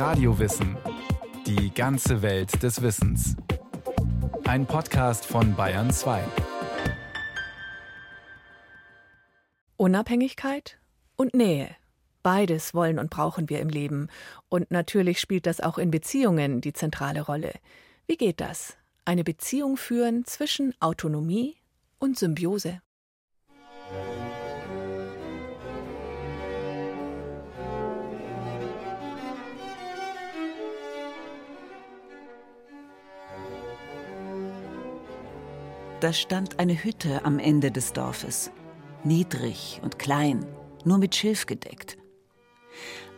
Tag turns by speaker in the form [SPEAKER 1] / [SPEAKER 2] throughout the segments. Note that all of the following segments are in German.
[SPEAKER 1] Radiowissen. Die ganze Welt des Wissens. Ein Podcast von Bayern 2.
[SPEAKER 2] Unabhängigkeit und Nähe. Beides wollen und brauchen wir im Leben. Und natürlich spielt das auch in Beziehungen die zentrale Rolle. Wie geht das? Eine Beziehung führen zwischen Autonomie und Symbiose.
[SPEAKER 3] Da stand eine Hütte am Ende des Dorfes. Niedrig und klein, nur mit Schilf gedeckt.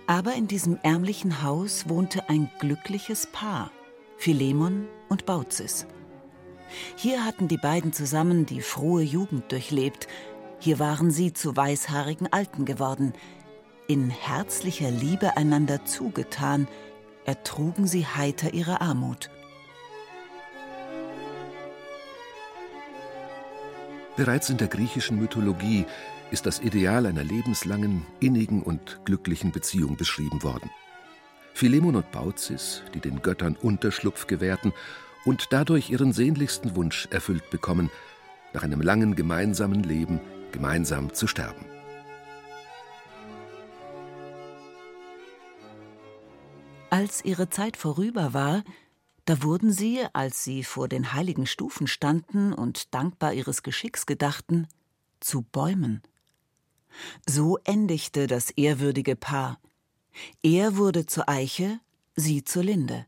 [SPEAKER 3] Aber in diesem ärmlichen Haus wohnte ein glückliches Paar, Philemon und Baucis. Hier hatten die beiden zusammen die frohe Jugend durchlebt, hier waren sie zu weißhaarigen Alten geworden. In herzlicher Liebe einander zugetan, ertrugen sie heiter ihre Armut.
[SPEAKER 4] Bereits in der griechischen Mythologie ist das Ideal einer lebenslangen, innigen und glücklichen Beziehung beschrieben worden. Philemon und Baucis, die den Göttern Unterschlupf gewährten und dadurch ihren sehnlichsten Wunsch erfüllt bekommen, nach einem langen gemeinsamen Leben gemeinsam zu sterben.
[SPEAKER 3] Als ihre Zeit vorüber war, da wurden sie, als sie vor den heiligen Stufen standen und dankbar ihres Geschicks gedachten, zu Bäumen. So endigte das ehrwürdige Paar. Er wurde zur Eiche, sie zur Linde.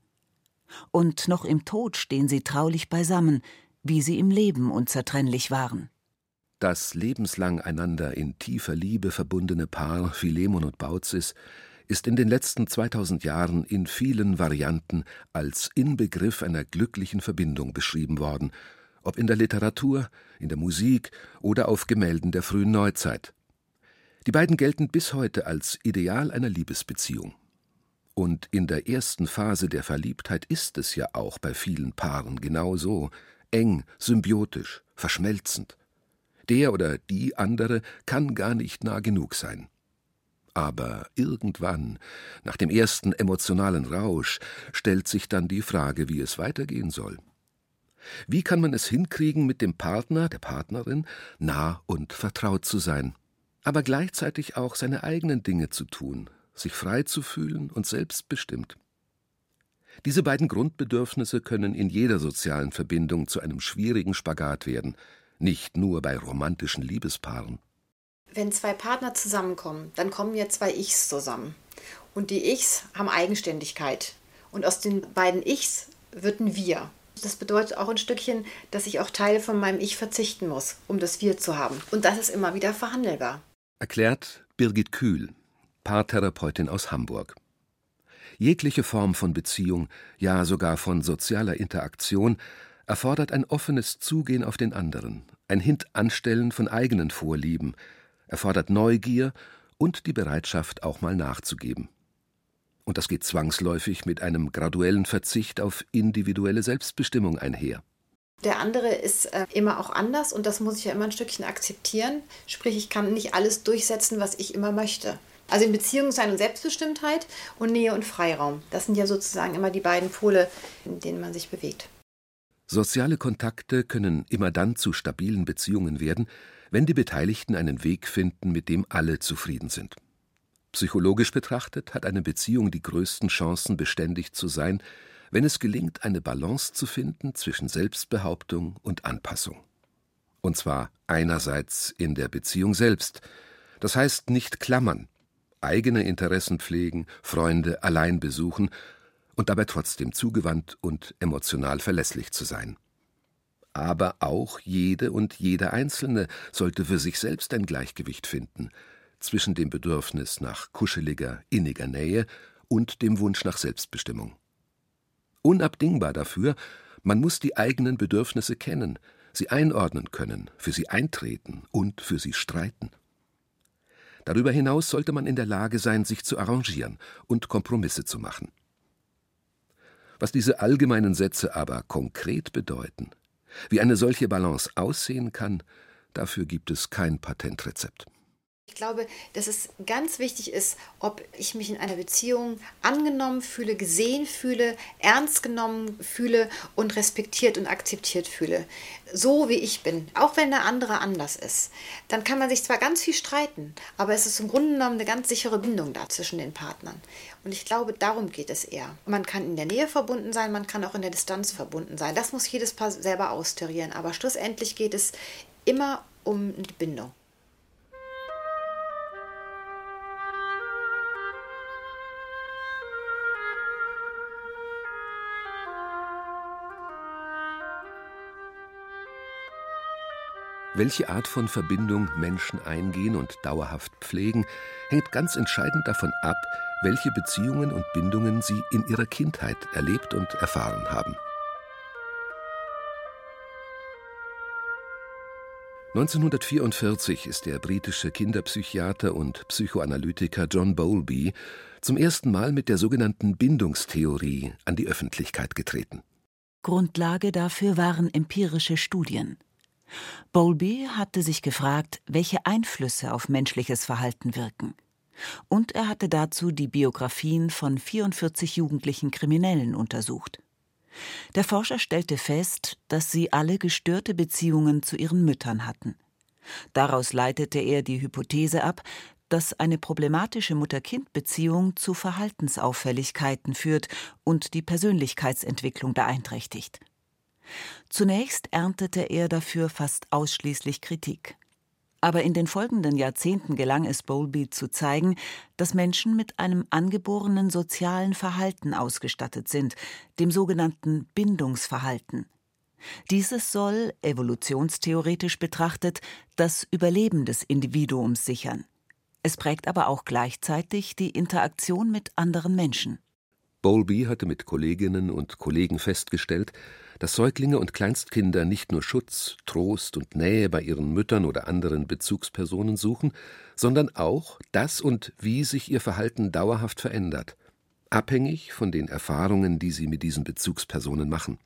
[SPEAKER 3] Und noch im Tod stehen sie traulich beisammen, wie sie im Leben unzertrennlich waren.
[SPEAKER 4] Das lebenslang einander in tiefer Liebe verbundene Paar Philemon und Baucis ist in den letzten 2000 Jahren in vielen Varianten als Inbegriff einer glücklichen Verbindung beschrieben worden, ob in der Literatur, in der Musik oder auf Gemälden der frühen Neuzeit. Die beiden gelten bis heute als Ideal einer Liebesbeziehung. Und in der ersten Phase der Verliebtheit ist es ja auch bei vielen Paaren genau so, eng, symbiotisch, verschmelzend. Der oder die andere kann gar nicht nah genug sein. Aber irgendwann, nach dem ersten emotionalen Rausch, stellt sich dann die Frage, wie es weitergehen soll. Wie kann man es hinkriegen, mit dem Partner, der Partnerin, nah und vertraut zu sein, aber gleichzeitig auch seine eigenen Dinge zu tun, sich frei zu fühlen und selbstbestimmt? Diese beiden Grundbedürfnisse können in jeder sozialen Verbindung zu einem schwierigen Spagat werden, nicht nur bei romantischen Liebespaaren.
[SPEAKER 5] Wenn zwei Partner zusammenkommen, dann kommen ja zwei Ichs zusammen. Und die Ichs haben Eigenständigkeit. Und aus den beiden Ichs wird ein Wir. Das bedeutet auch ein Stückchen, dass ich auch Teile von meinem Ich verzichten muss, um das Wir zu haben. Und das ist immer wieder verhandelbar.
[SPEAKER 4] Erklärt Birgit Kühl, Paartherapeutin aus Hamburg. Jegliche Form von Beziehung, ja sogar von sozialer Interaktion, erfordert ein offenes Zugehen auf den anderen, ein Hintanstellen von eigenen Vorlieben, erfordert Neugier und die Bereitschaft, auch mal nachzugeben. Und das geht zwangsläufig mit einem graduellen Verzicht auf individuelle Selbstbestimmung einher.
[SPEAKER 5] Der andere ist äh, immer auch anders und das muss ich ja immer ein Stückchen akzeptieren. Sprich, ich kann nicht alles durchsetzen, was ich immer möchte. Also in Beziehung sein und Selbstbestimmtheit und Nähe und Freiraum. Das sind ja sozusagen immer die beiden Pole, in denen man sich bewegt.
[SPEAKER 4] Soziale Kontakte können immer dann zu stabilen Beziehungen werden, wenn die Beteiligten einen Weg finden, mit dem alle zufrieden sind. Psychologisch betrachtet hat eine Beziehung die größten Chancen, beständig zu sein, wenn es gelingt, eine Balance zu finden zwischen Selbstbehauptung und Anpassung. Und zwar einerseits in der Beziehung selbst, das heißt nicht klammern, eigene Interessen pflegen, Freunde allein besuchen und dabei trotzdem zugewandt und emotional verlässlich zu sein aber auch jede und jeder Einzelne sollte für sich selbst ein Gleichgewicht finden zwischen dem Bedürfnis nach kuscheliger, inniger Nähe und dem Wunsch nach Selbstbestimmung. Unabdingbar dafür, man muss die eigenen Bedürfnisse kennen, sie einordnen können, für sie eintreten und für sie streiten. Darüber hinaus sollte man in der Lage sein, sich zu arrangieren und Kompromisse zu machen. Was diese allgemeinen Sätze aber konkret bedeuten, wie eine solche Balance aussehen kann, dafür gibt es kein Patentrezept.
[SPEAKER 5] Ich glaube, dass es ganz wichtig ist, ob ich mich in einer Beziehung angenommen fühle, gesehen fühle, ernst genommen fühle und respektiert und akzeptiert fühle. So wie ich bin, auch wenn der andere anders ist. Dann kann man sich zwar ganz viel streiten, aber es ist im Grunde genommen eine ganz sichere Bindung da zwischen den Partnern. Und ich glaube, darum geht es eher. Man kann in der Nähe verbunden sein, man kann auch in der Distanz verbunden sein. Das muss jedes Paar selber austarieren. Aber schlussendlich geht es immer um die Bindung.
[SPEAKER 4] Welche Art von Verbindung Menschen eingehen und dauerhaft pflegen, hängt ganz entscheidend davon ab, welche Beziehungen und Bindungen sie in ihrer Kindheit erlebt und erfahren haben. 1944 ist der britische Kinderpsychiater und Psychoanalytiker John Bowlby zum ersten Mal mit der sogenannten Bindungstheorie an die Öffentlichkeit getreten.
[SPEAKER 3] Grundlage dafür waren empirische Studien. Bowlby hatte sich gefragt, welche Einflüsse auf menschliches Verhalten wirken. Und er hatte dazu die Biografien von 44 jugendlichen Kriminellen untersucht. Der Forscher stellte fest, dass sie alle gestörte Beziehungen zu ihren Müttern hatten. Daraus leitete er die Hypothese ab, dass eine problematische Mutter-Kind-Beziehung zu Verhaltensauffälligkeiten führt und die Persönlichkeitsentwicklung beeinträchtigt. Zunächst erntete er dafür fast ausschließlich Kritik. Aber in den folgenden Jahrzehnten gelang es Bowlby zu zeigen, dass Menschen mit einem angeborenen sozialen Verhalten ausgestattet sind, dem sogenannten Bindungsverhalten. Dieses soll, evolutionstheoretisch betrachtet, das Überleben des Individuums sichern. Es prägt aber auch gleichzeitig die Interaktion mit anderen Menschen.
[SPEAKER 4] Bowlby hatte mit Kolleginnen und Kollegen festgestellt, dass Säuglinge und Kleinstkinder nicht nur Schutz, Trost und Nähe bei ihren Müttern oder anderen Bezugspersonen suchen, sondern auch, dass und wie sich ihr Verhalten dauerhaft verändert, abhängig von den Erfahrungen, die sie mit diesen Bezugspersonen machen.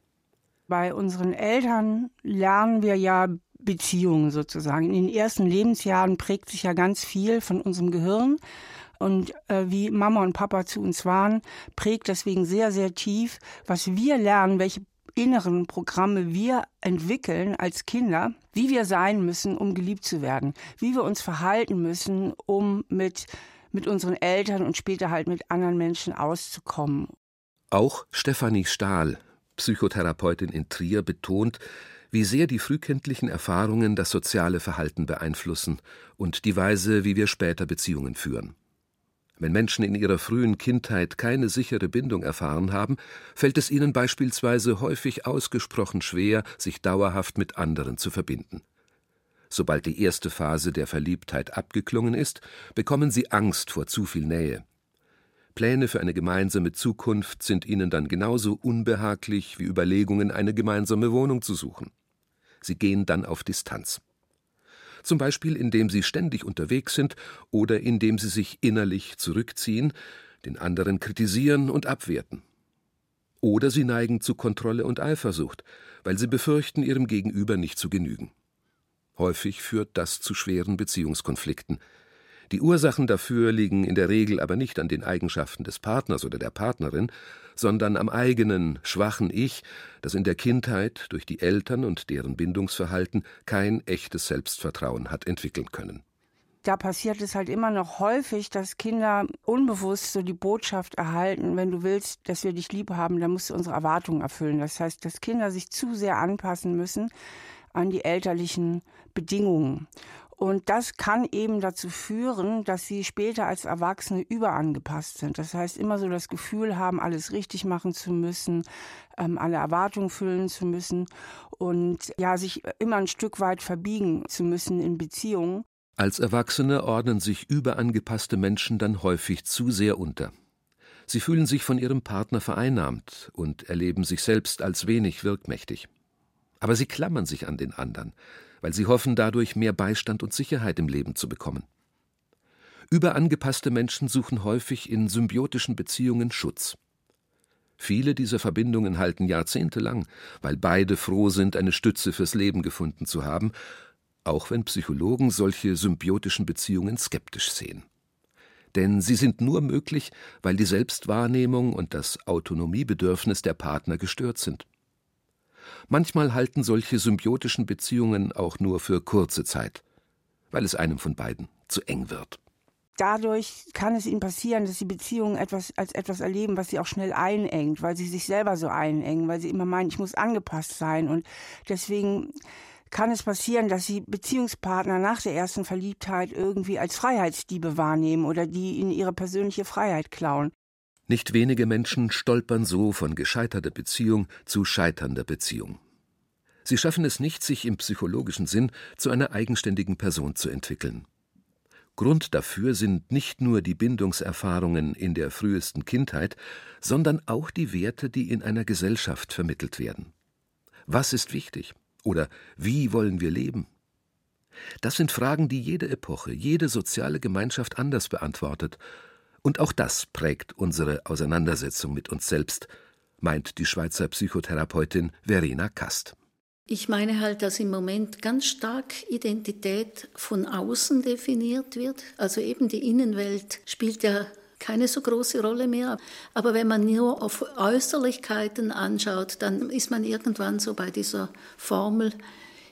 [SPEAKER 6] Bei unseren Eltern lernen wir ja Beziehungen sozusagen. In den ersten Lebensjahren prägt sich ja ganz viel von unserem Gehirn. Und äh, wie Mama und Papa zu uns waren, prägt deswegen sehr, sehr tief, was wir lernen, welche inneren Programme wir entwickeln als Kinder, wie wir sein müssen, um geliebt zu werden, wie wir uns verhalten müssen, um mit, mit unseren Eltern und später halt mit anderen Menschen auszukommen.
[SPEAKER 4] Auch Stefanie Stahl, Psychotherapeutin in Trier, betont, wie sehr die frühkindlichen Erfahrungen das soziale Verhalten beeinflussen und die Weise, wie wir später Beziehungen führen. Wenn Menschen in ihrer frühen Kindheit keine sichere Bindung erfahren haben, fällt es ihnen beispielsweise häufig ausgesprochen schwer, sich dauerhaft mit anderen zu verbinden. Sobald die erste Phase der Verliebtheit abgeklungen ist, bekommen sie Angst vor zu viel Nähe. Pläne für eine gemeinsame Zukunft sind ihnen dann genauso unbehaglich wie Überlegungen, eine gemeinsame Wohnung zu suchen. Sie gehen dann auf Distanz zum Beispiel indem sie ständig unterwegs sind oder indem sie sich innerlich zurückziehen, den anderen kritisieren und abwerten. Oder sie neigen zu Kontrolle und Eifersucht, weil sie befürchten, ihrem Gegenüber nicht zu genügen. Häufig führt das zu schweren Beziehungskonflikten, die Ursachen dafür liegen in der Regel aber nicht an den Eigenschaften des Partners oder der Partnerin, sondern am eigenen, schwachen Ich, das in der Kindheit durch die Eltern und deren Bindungsverhalten kein echtes Selbstvertrauen hat entwickeln können.
[SPEAKER 6] Da passiert es halt immer noch häufig, dass Kinder unbewusst so die Botschaft erhalten, wenn du willst, dass wir dich lieb haben, dann musst du unsere Erwartungen erfüllen. Das heißt, dass Kinder sich zu sehr anpassen müssen an die elterlichen Bedingungen. Und das kann eben dazu führen, dass sie später als Erwachsene überangepasst sind. Das heißt, immer so das Gefühl haben, alles richtig machen zu müssen, ähm, alle Erwartungen füllen zu müssen und ja, sich immer ein Stück weit verbiegen zu müssen in Beziehungen.
[SPEAKER 4] Als Erwachsene ordnen sich überangepasste Menschen dann häufig zu sehr unter. Sie fühlen sich von ihrem Partner vereinnahmt und erleben sich selbst als wenig wirkmächtig. Aber sie klammern sich an den anderen weil sie hoffen, dadurch mehr Beistand und Sicherheit im Leben zu bekommen. Überangepasste Menschen suchen häufig in symbiotischen Beziehungen Schutz. Viele dieser Verbindungen halten jahrzehntelang, weil beide froh sind, eine Stütze fürs Leben gefunden zu haben, auch wenn Psychologen solche symbiotischen Beziehungen skeptisch sehen. Denn sie sind nur möglich, weil die Selbstwahrnehmung und das Autonomiebedürfnis der Partner gestört sind. Manchmal halten solche symbiotischen Beziehungen auch nur für kurze Zeit, weil es einem von beiden zu eng wird.
[SPEAKER 6] Dadurch kann es ihnen passieren, dass die Beziehungen etwas als etwas erleben, was sie auch schnell einengt, weil sie sich selber so einengen, weil sie immer meinen, ich muss angepasst sein. Und deswegen kann es passieren, dass sie Beziehungspartner nach der ersten Verliebtheit irgendwie als Freiheitsdiebe wahrnehmen oder die ihnen ihre persönliche Freiheit klauen.
[SPEAKER 4] Nicht wenige Menschen stolpern so von gescheiterter Beziehung zu scheiternder Beziehung. Sie schaffen es nicht, sich im psychologischen Sinn zu einer eigenständigen Person zu entwickeln. Grund dafür sind nicht nur die Bindungserfahrungen in der frühesten Kindheit, sondern auch die Werte, die in einer Gesellschaft vermittelt werden. Was ist wichtig? Oder wie wollen wir leben? Das sind Fragen, die jede Epoche, jede soziale Gemeinschaft anders beantwortet. Und auch das prägt unsere Auseinandersetzung mit uns selbst, meint die Schweizer Psychotherapeutin Verena Kast.
[SPEAKER 7] Ich meine halt, dass im Moment ganz stark Identität von außen definiert wird. Also eben die Innenwelt spielt ja keine so große Rolle mehr. Aber wenn man nur auf Äußerlichkeiten anschaut, dann ist man irgendwann so bei dieser Formel,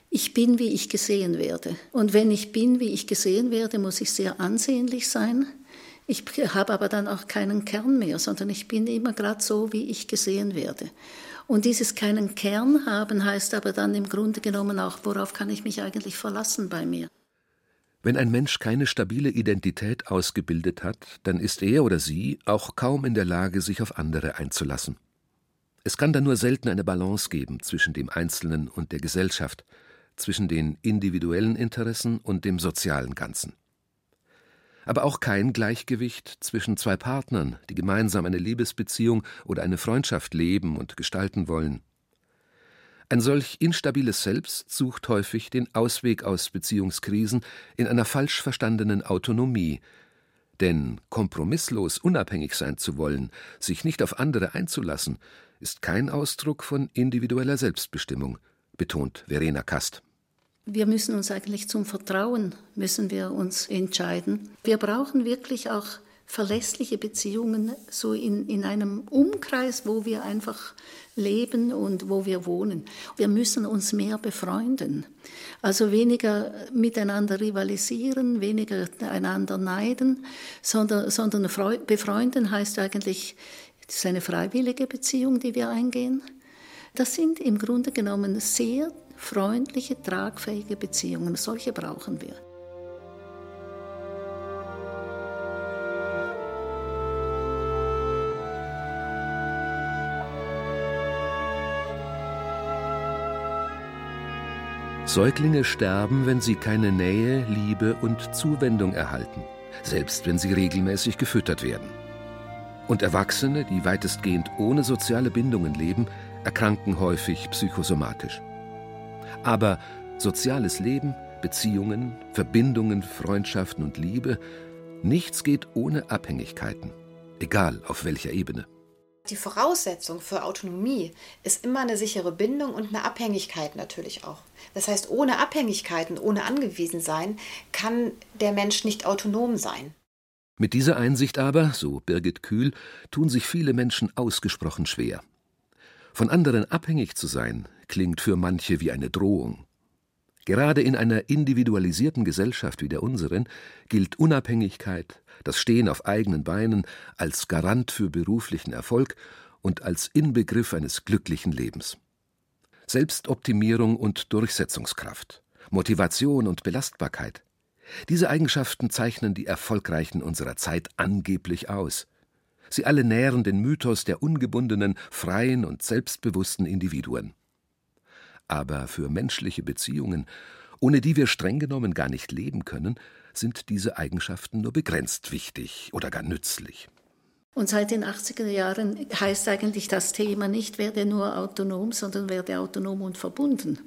[SPEAKER 7] ich bin, wie ich gesehen werde. Und wenn ich bin, wie ich gesehen werde, muss ich sehr ansehnlich sein. Ich habe aber dann auch keinen Kern mehr, sondern ich bin immer gerade so, wie ich gesehen werde. Und dieses keinen Kern haben heißt aber dann im Grunde genommen auch, worauf kann ich mich eigentlich verlassen bei mir.
[SPEAKER 4] Wenn ein Mensch keine stabile Identität ausgebildet hat, dann ist er oder sie auch kaum in der Lage, sich auf andere einzulassen. Es kann dann nur selten eine Balance geben zwischen dem Einzelnen und der Gesellschaft, zwischen den individuellen Interessen und dem sozialen Ganzen. Aber auch kein Gleichgewicht zwischen zwei Partnern, die gemeinsam eine Liebesbeziehung oder eine Freundschaft leben und gestalten wollen. Ein solch instabiles Selbst sucht häufig den Ausweg aus Beziehungskrisen in einer falsch verstandenen Autonomie. Denn kompromisslos unabhängig sein zu wollen, sich nicht auf andere einzulassen, ist kein Ausdruck von individueller Selbstbestimmung, betont Verena Kast.
[SPEAKER 7] Wir müssen uns eigentlich zum Vertrauen müssen wir uns entscheiden. Wir brauchen wirklich auch verlässliche Beziehungen so in, in einem Umkreis, wo wir einfach leben und wo wir wohnen. Wir müssen uns mehr befreunden. Also weniger miteinander rivalisieren, weniger einander neiden, sondern, sondern befreunden heißt eigentlich, es ist eine freiwillige Beziehung, die wir eingehen. Das sind im Grunde genommen sehr freundliche, tragfähige Beziehungen. Solche brauchen wir.
[SPEAKER 4] Säuglinge sterben, wenn sie keine Nähe, Liebe und Zuwendung erhalten, selbst wenn sie regelmäßig gefüttert werden. Und Erwachsene, die weitestgehend ohne soziale Bindungen leben, erkranken häufig psychosomatisch. Aber soziales Leben, Beziehungen, Verbindungen, Freundschaften und Liebe, nichts geht ohne Abhängigkeiten, egal auf welcher Ebene.
[SPEAKER 5] Die Voraussetzung für Autonomie ist immer eine sichere Bindung und eine Abhängigkeit natürlich auch. Das heißt, ohne Abhängigkeiten, ohne Angewiesensein kann der Mensch nicht autonom sein.
[SPEAKER 4] Mit dieser Einsicht aber, so Birgit Kühl, tun sich viele Menschen ausgesprochen schwer. Von anderen abhängig zu sein, klingt für manche wie eine Drohung. Gerade in einer individualisierten Gesellschaft wie der unseren gilt Unabhängigkeit, das Stehen auf eigenen Beinen als Garant für beruflichen Erfolg und als Inbegriff eines glücklichen Lebens. Selbstoptimierung und Durchsetzungskraft, Motivation und Belastbarkeit. Diese Eigenschaften zeichnen die Erfolgreichen unserer Zeit angeblich aus. Sie alle nähren den Mythos der ungebundenen, freien und selbstbewussten Individuen. Aber für menschliche Beziehungen, ohne die wir streng genommen gar nicht leben können, sind diese Eigenschaften nur begrenzt wichtig oder gar nützlich.
[SPEAKER 7] Und seit den 80er Jahren heißt eigentlich das Thema nicht, werde nur autonom, sondern werde autonom und verbunden.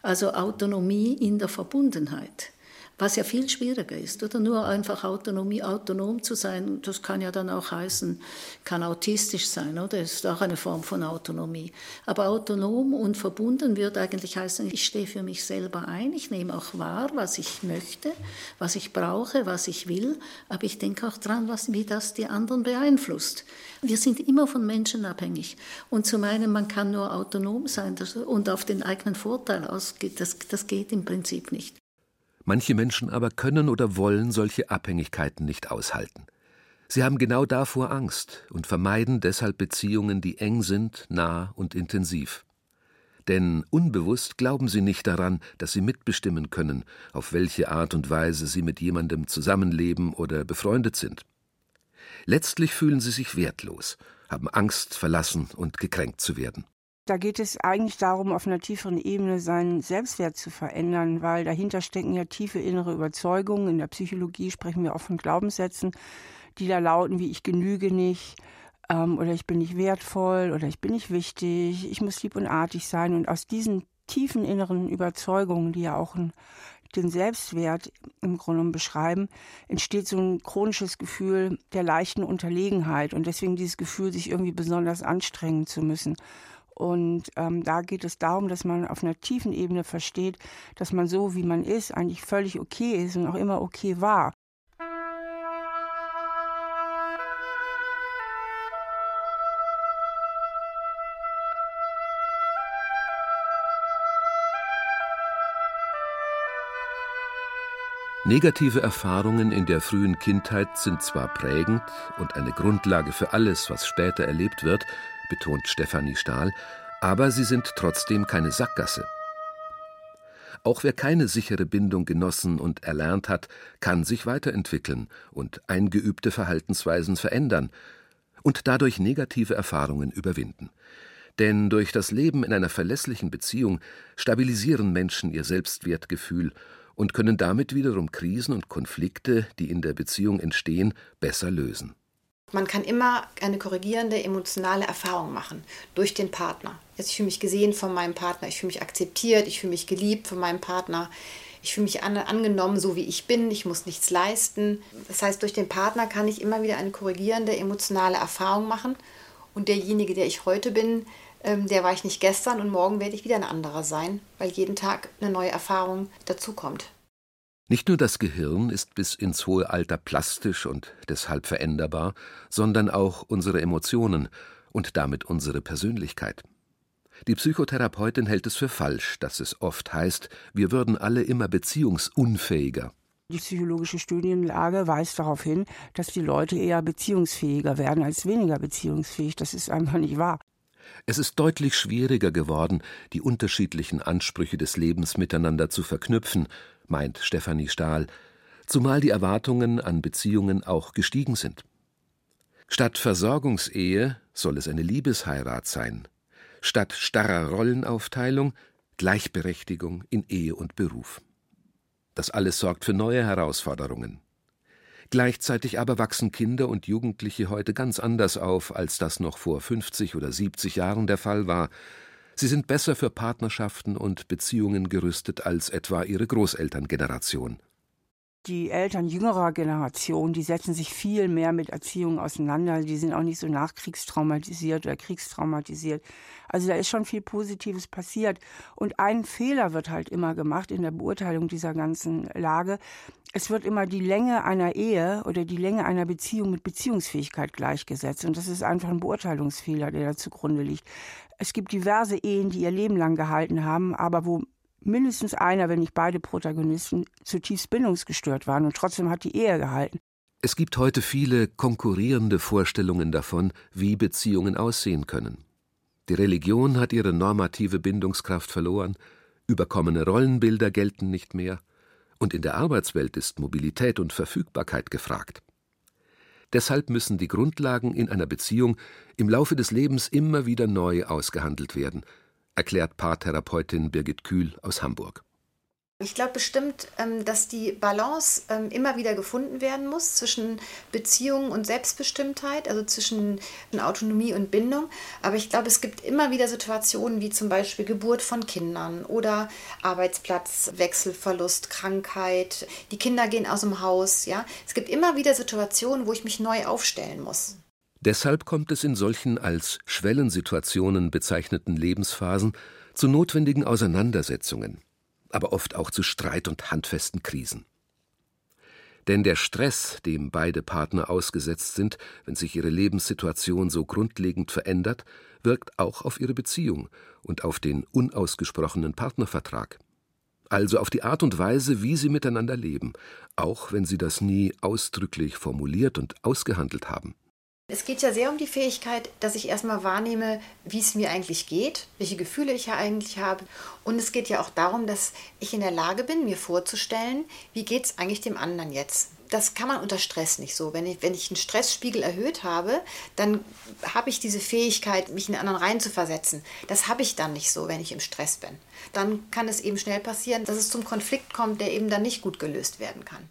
[SPEAKER 7] Also Autonomie in der Verbundenheit. Was ja viel schwieriger ist. Oder nur einfach Autonomie, autonom zu sein, das kann ja dann auch heißen, kann autistisch sein, oder? Das ist auch eine Form von Autonomie. Aber autonom und verbunden wird eigentlich heißen, ich stehe für mich selber ein, ich nehme auch wahr, was ich möchte, was ich brauche, was ich will, aber ich denke auch dran, was, wie das die anderen beeinflusst. Wir sind immer von Menschen abhängig. Und zu meinen, man kann nur autonom sein und auf den eigenen Vorteil ausgeht, das, das geht im Prinzip nicht.
[SPEAKER 4] Manche Menschen aber können oder wollen solche Abhängigkeiten nicht aushalten. Sie haben genau davor Angst und vermeiden deshalb Beziehungen, die eng sind, nah und intensiv. Denn unbewusst glauben sie nicht daran, dass sie mitbestimmen können, auf welche Art und Weise sie mit jemandem zusammenleben oder befreundet sind. Letztlich fühlen sie sich wertlos, haben Angst, verlassen und gekränkt zu werden.
[SPEAKER 6] Da geht es eigentlich darum, auf einer tieferen Ebene seinen Selbstwert zu verändern, weil dahinter stecken ja tiefe innere Überzeugungen. In der Psychologie sprechen wir auch von Glaubenssätzen, die da lauten wie ich genüge nicht ähm, oder ich bin nicht wertvoll oder ich bin nicht wichtig, ich muss lieb und artig sein. Und aus diesen tiefen inneren Überzeugungen, die ja auch ein, den Selbstwert im Grunde beschreiben, entsteht so ein chronisches Gefühl der leichten Unterlegenheit und deswegen dieses Gefühl, sich irgendwie besonders anstrengen zu müssen. Und ähm, da geht es darum, dass man auf einer tiefen Ebene versteht, dass man so, wie man ist, eigentlich völlig okay ist und auch immer okay war.
[SPEAKER 4] Negative Erfahrungen in der frühen Kindheit sind zwar prägend und eine Grundlage für alles, was später erlebt wird, betont Stefanie Stahl, aber sie sind trotzdem keine Sackgasse. Auch wer keine sichere Bindung genossen und erlernt hat, kann sich weiterentwickeln und eingeübte Verhaltensweisen verändern und dadurch negative Erfahrungen überwinden. Denn durch das Leben in einer verlässlichen Beziehung stabilisieren Menschen ihr Selbstwertgefühl und können damit wiederum Krisen und Konflikte, die in der Beziehung entstehen, besser lösen.
[SPEAKER 5] Man kann immer eine korrigierende emotionale Erfahrung machen durch den Partner. Jetzt, ich fühle mich gesehen von meinem Partner, ich fühle mich akzeptiert, ich fühle mich geliebt von meinem Partner, ich fühle mich an, angenommen, so wie ich bin, ich muss nichts leisten. Das heißt, durch den Partner kann ich immer wieder eine korrigierende emotionale Erfahrung machen und derjenige, der ich heute bin, ähm, der war ich nicht gestern und morgen werde ich wieder ein anderer sein, weil jeden Tag eine neue Erfahrung dazukommt.
[SPEAKER 4] Nicht nur das Gehirn ist bis ins hohe Alter plastisch und deshalb veränderbar, sondern auch unsere Emotionen und damit unsere Persönlichkeit. Die Psychotherapeutin hält es für falsch, dass es oft heißt, wir würden alle immer beziehungsunfähiger.
[SPEAKER 6] Die psychologische Studienlage weist darauf hin, dass die Leute eher beziehungsfähiger werden als weniger beziehungsfähig. Das ist einfach nicht wahr.
[SPEAKER 4] Es ist deutlich schwieriger geworden, die unterschiedlichen Ansprüche des Lebens miteinander zu verknüpfen meint Stefanie Stahl, zumal die Erwartungen an Beziehungen auch gestiegen sind. Statt Versorgungsehe soll es eine Liebesheirat sein, statt starrer Rollenaufteilung Gleichberechtigung in Ehe und Beruf. Das alles sorgt für neue Herausforderungen. Gleichzeitig aber wachsen Kinder und Jugendliche heute ganz anders auf, als das noch vor 50 oder 70 Jahren der Fall war, Sie sind besser für Partnerschaften und Beziehungen gerüstet als etwa ihre Großelterngeneration.
[SPEAKER 6] Die Eltern jüngerer Generation, die setzen sich viel mehr mit Erziehung auseinander. Die sind auch nicht so nachkriegstraumatisiert oder kriegstraumatisiert. Also da ist schon viel Positives passiert. Und ein Fehler wird halt immer gemacht in der Beurteilung dieser ganzen Lage. Es wird immer die Länge einer Ehe oder die Länge einer Beziehung mit Beziehungsfähigkeit gleichgesetzt. Und das ist einfach ein Beurteilungsfehler, der da zugrunde liegt. Es gibt diverse Ehen, die ihr Leben lang gehalten haben, aber wo mindestens einer, wenn nicht beide Protagonisten, zutiefst bindungsgestört waren und trotzdem hat die Ehe gehalten.
[SPEAKER 4] Es gibt heute viele konkurrierende Vorstellungen davon, wie Beziehungen aussehen können. Die Religion hat ihre normative Bindungskraft verloren, überkommene Rollenbilder gelten nicht mehr, und in der Arbeitswelt ist Mobilität und Verfügbarkeit gefragt. Deshalb müssen die Grundlagen in einer Beziehung im Laufe des Lebens immer wieder neu ausgehandelt werden, erklärt Paartherapeutin Birgit Kühl aus Hamburg.
[SPEAKER 5] Ich glaube bestimmt, ähm, dass die Balance ähm, immer wieder gefunden werden muss zwischen Beziehung und Selbstbestimmtheit, also zwischen Autonomie und Bindung. Aber ich glaube, es gibt immer wieder Situationen wie zum Beispiel Geburt von Kindern oder Arbeitsplatz, Wechselverlust, Krankheit. Die Kinder gehen aus dem Haus. Ja, es gibt immer wieder Situationen, wo ich mich neu aufstellen muss.
[SPEAKER 4] Deshalb kommt es in solchen als Schwellensituationen bezeichneten Lebensphasen zu notwendigen Auseinandersetzungen aber oft auch zu Streit und handfesten Krisen. Denn der Stress, dem beide Partner ausgesetzt sind, wenn sich ihre Lebenssituation so grundlegend verändert, wirkt auch auf ihre Beziehung und auf den unausgesprochenen Partnervertrag. Also auf die Art und Weise, wie sie miteinander leben, auch wenn sie das nie ausdrücklich formuliert und ausgehandelt haben.
[SPEAKER 5] Es geht ja sehr um die Fähigkeit, dass ich erstmal wahrnehme, wie es mir eigentlich geht, welche Gefühle ich ja eigentlich habe. Und es geht ja auch darum, dass ich in der Lage bin, mir vorzustellen, wie geht es eigentlich dem anderen jetzt. Das kann man unter Stress nicht so. Wenn ich, wenn ich einen Stressspiegel erhöht habe, dann habe ich diese Fähigkeit, mich in den anderen reinzuversetzen. Das habe ich dann nicht so, wenn ich im Stress bin. Dann kann es eben schnell passieren, dass es zum Konflikt kommt, der eben dann nicht gut gelöst werden kann.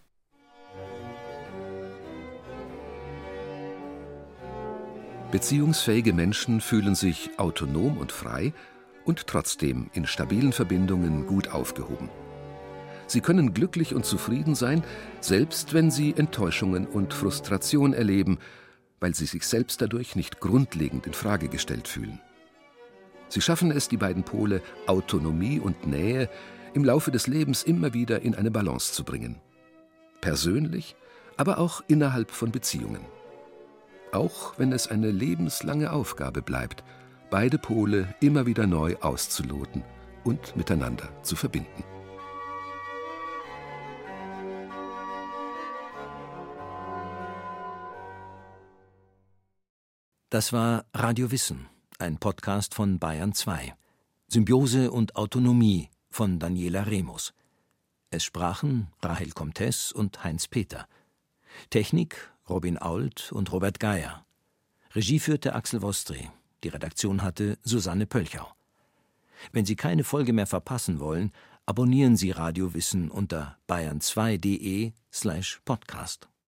[SPEAKER 4] Beziehungsfähige Menschen fühlen sich autonom und frei und trotzdem in stabilen Verbindungen gut aufgehoben. Sie können glücklich und zufrieden sein, selbst wenn sie Enttäuschungen und Frustration erleben, weil sie sich selbst dadurch nicht grundlegend in Frage gestellt fühlen. Sie schaffen es, die beiden Pole Autonomie und Nähe im Laufe des Lebens immer wieder in eine Balance zu bringen. Persönlich, aber auch innerhalb von Beziehungen auch wenn es eine lebenslange Aufgabe bleibt, beide Pole immer wieder neu auszuloten und miteinander zu verbinden.
[SPEAKER 8] Das war Radio Wissen, ein Podcast von Bayern 2. Symbiose und Autonomie von Daniela Remus. Es sprachen Rahel Comtes und Heinz Peter. Technik Robin Ault und Robert Geier. Regie führte Axel Wostri. Die Redaktion hatte Susanne Pölchau. Wenn Sie keine Folge mehr verpassen wollen, abonnieren Sie Radio Wissen unter bayern2.de slash podcast.